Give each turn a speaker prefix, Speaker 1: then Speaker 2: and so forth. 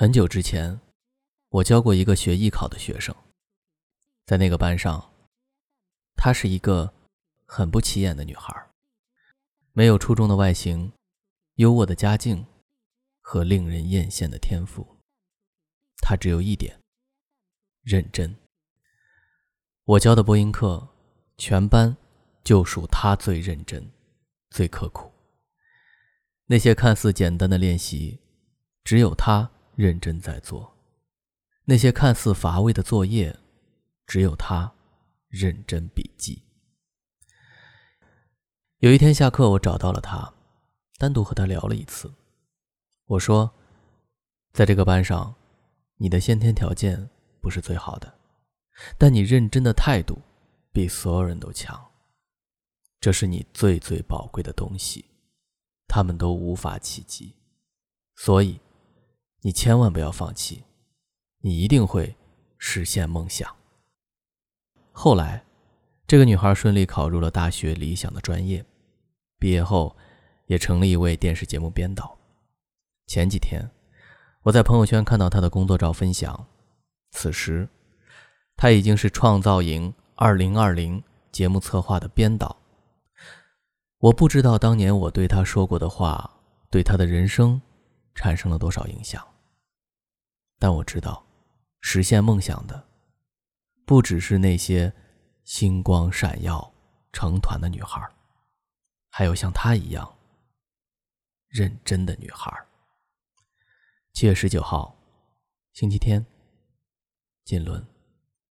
Speaker 1: 很久之前，我教过一个学艺考的学生，在那个班上，她是一个很不起眼的女孩，没有出众的外形，优渥的家境和令人艳羡的天赋。她只有一点：认真。我教的播音课，全班就属她最认真、最刻苦。那些看似简单的练习，只有她。认真在做那些看似乏味的作业，只有他认真笔记。有一天下课，我找到了他，单独和他聊了一次。我说：“在这个班上，你的先天条件不是最好的，但你认真的态度比所有人都强。这是你最最宝贵的东西，他们都无法企及。所以。”你千万不要放弃，你一定会实现梦想。后来，这个女孩顺利考入了大学理想的专业，毕业后也成了一位电视节目编导。前几天，我在朋友圈看到她的工作照分享，此时，她已经是《创造营2020》节目策划的编导。我不知道当年我对她说过的话，对她的人生。产生了多少影响？但我知道，实现梦想的，不只是那些星光闪耀、成团的女孩，还有像她一样认真的女孩。七月十九号，星期天，金轮。